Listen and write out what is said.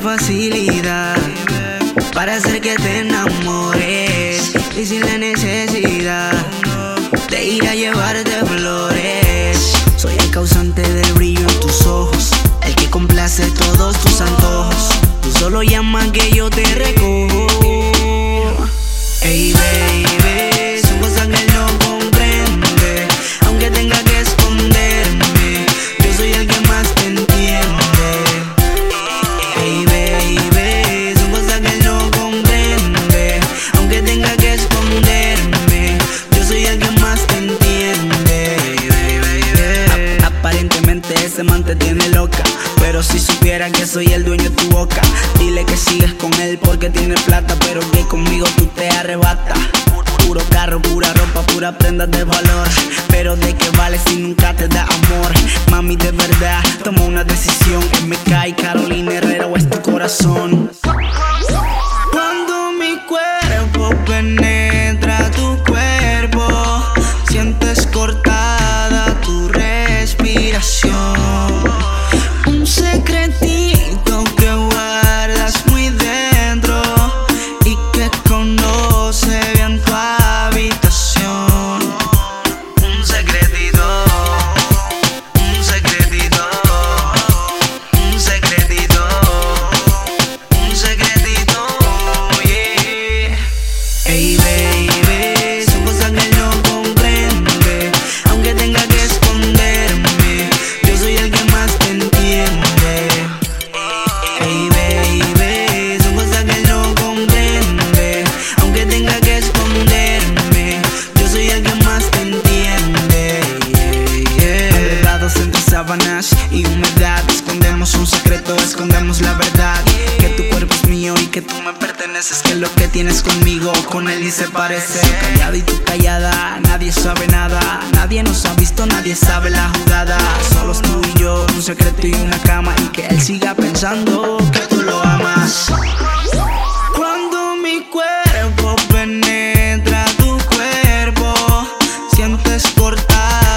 facilidad para hacer que te enamores y sin la necesidad de ir a llevarte flores. Soy el causante del brillo en tus ojos, el que complace todos tus antojos. Tú solo llamas que yo te recojo. Si supiera que soy el dueño de tu boca, dile que sigues con él porque tiene plata, pero que conmigo tú te arrebatas. Puro carro, pura ropa, pura prenda de valor. Pero de qué vale si nunca te da amor. Mami, de verdad, toma una decisión. MK y Carolina Herrera o es tu corazón. no me perteneces Que lo que tienes conmigo, con él y se parece. Callada y tú callada, nadie sabe nada. Nadie nos ha visto, nadie sabe la jugada. Solos tú y yo, un secreto y una cama Y que él siga pensando que tú lo amas. Cuando mi cuerpo penetra tu cuerpo Sientes cortar